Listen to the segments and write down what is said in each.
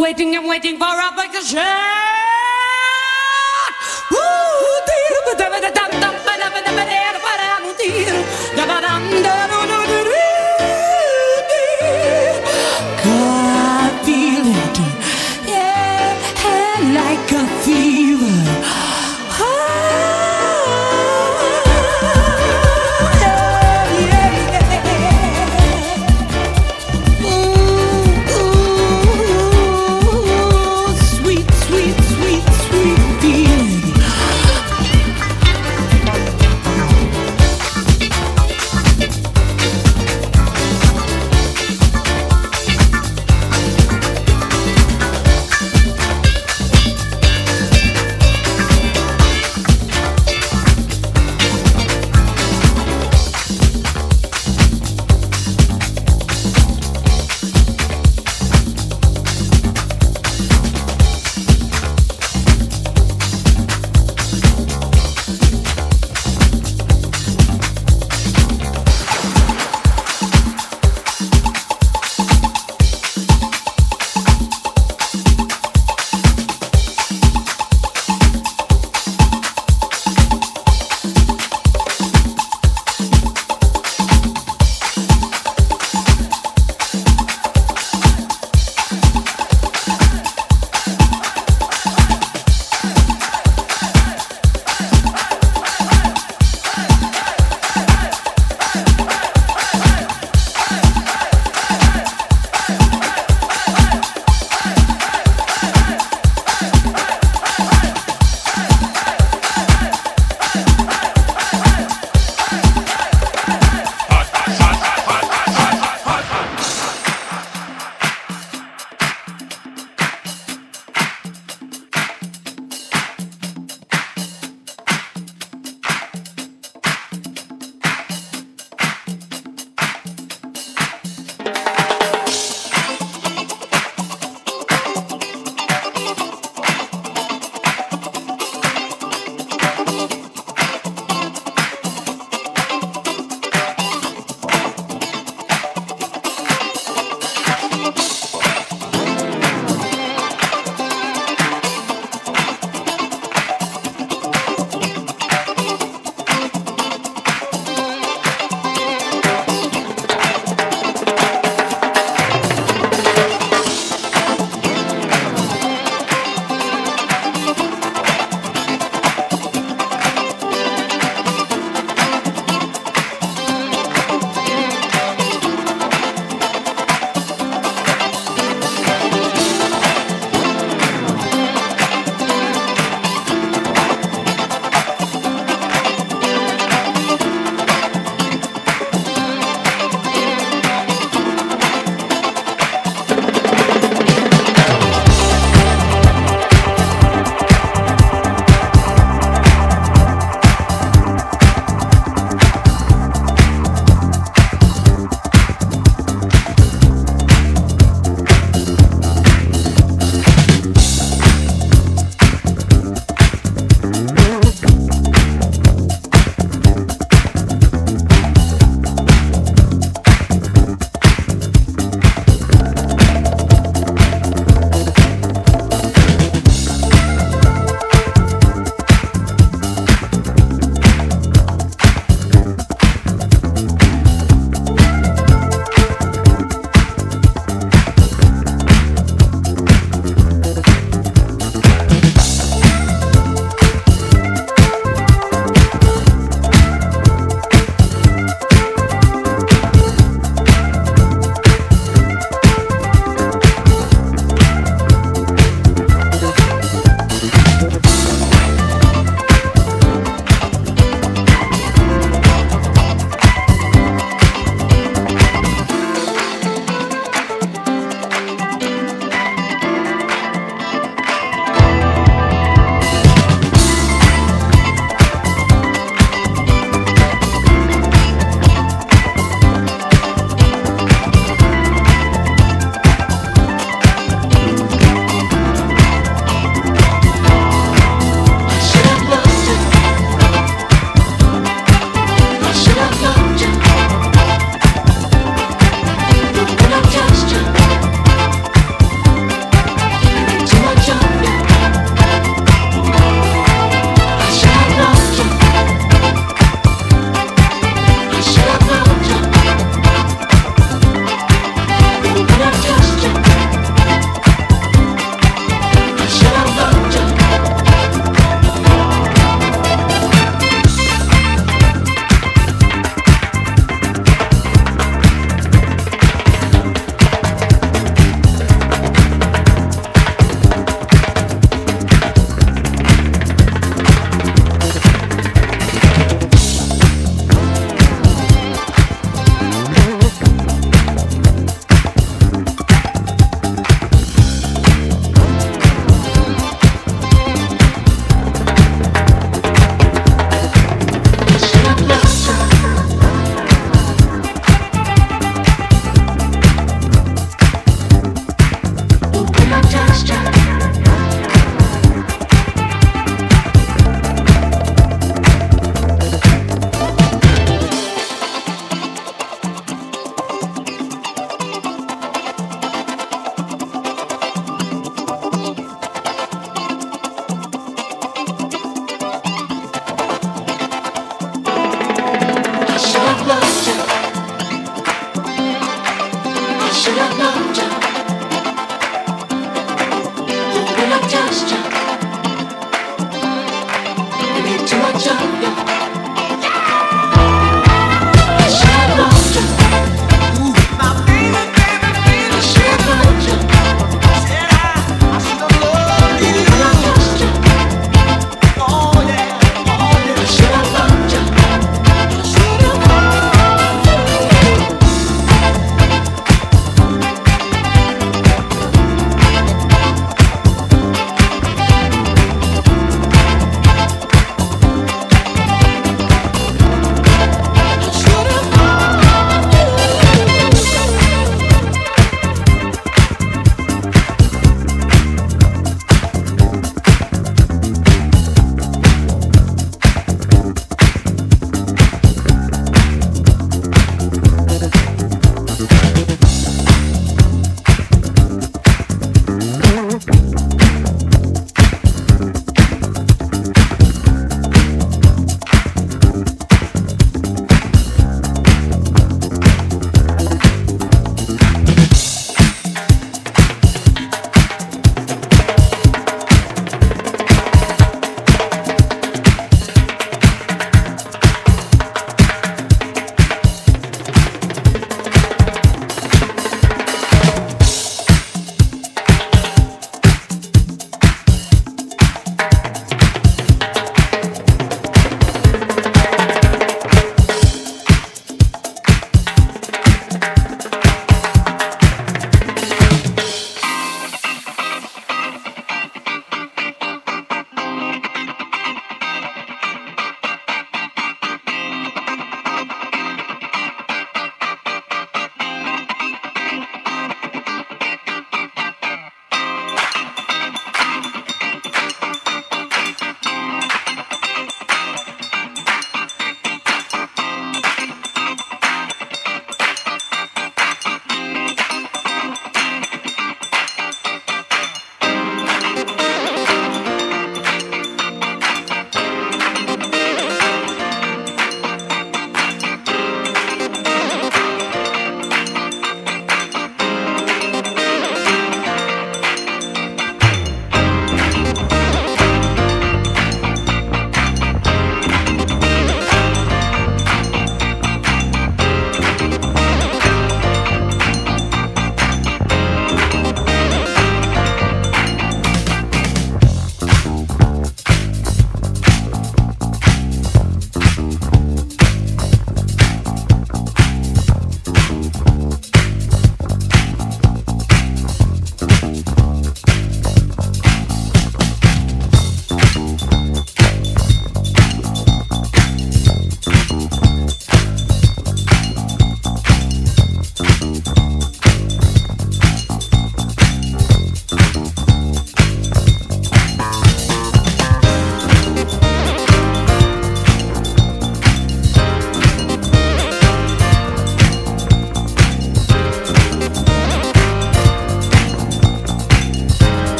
Waiting, I'm waiting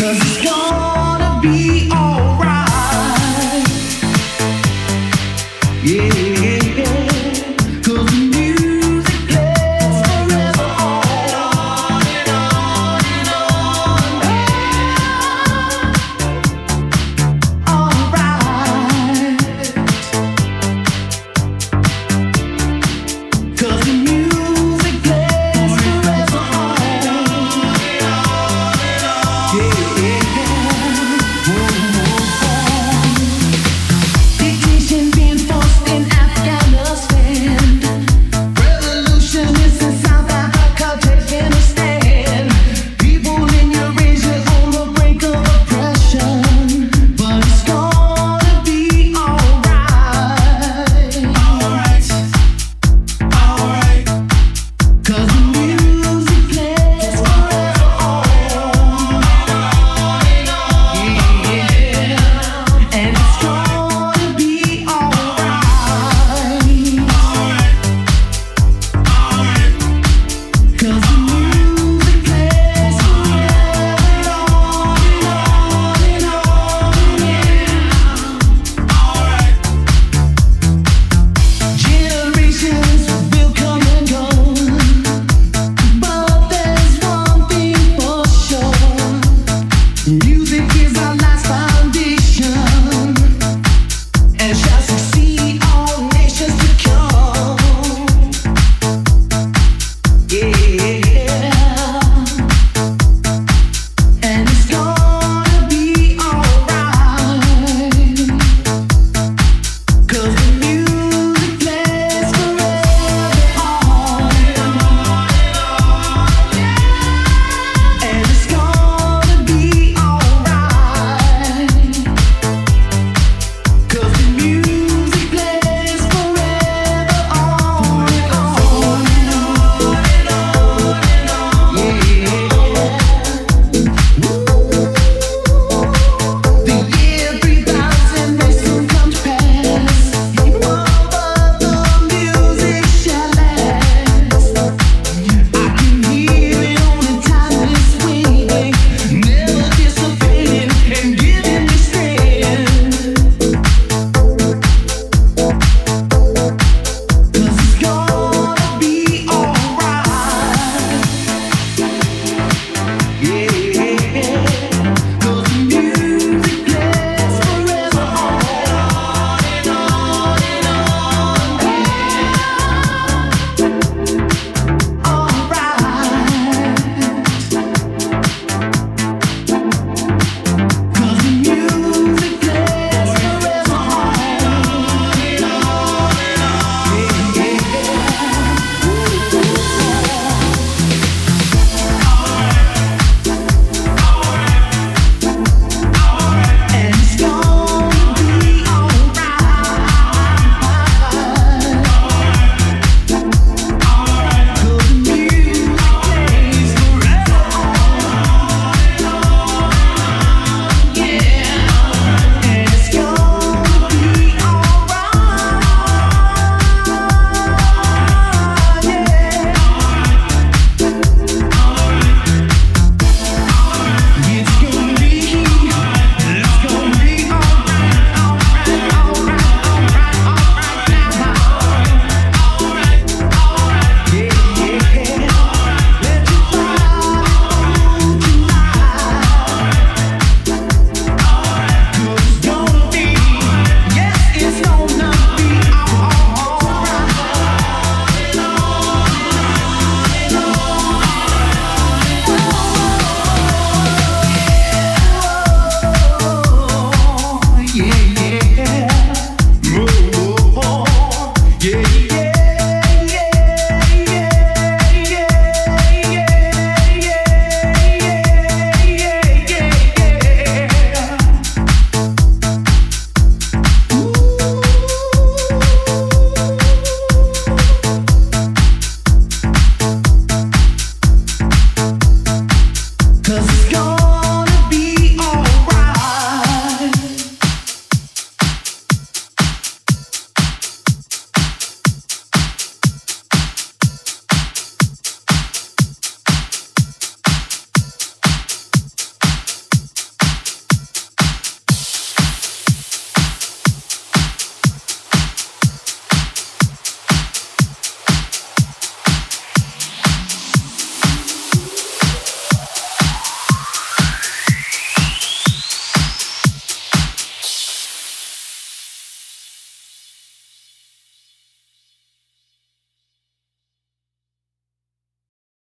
music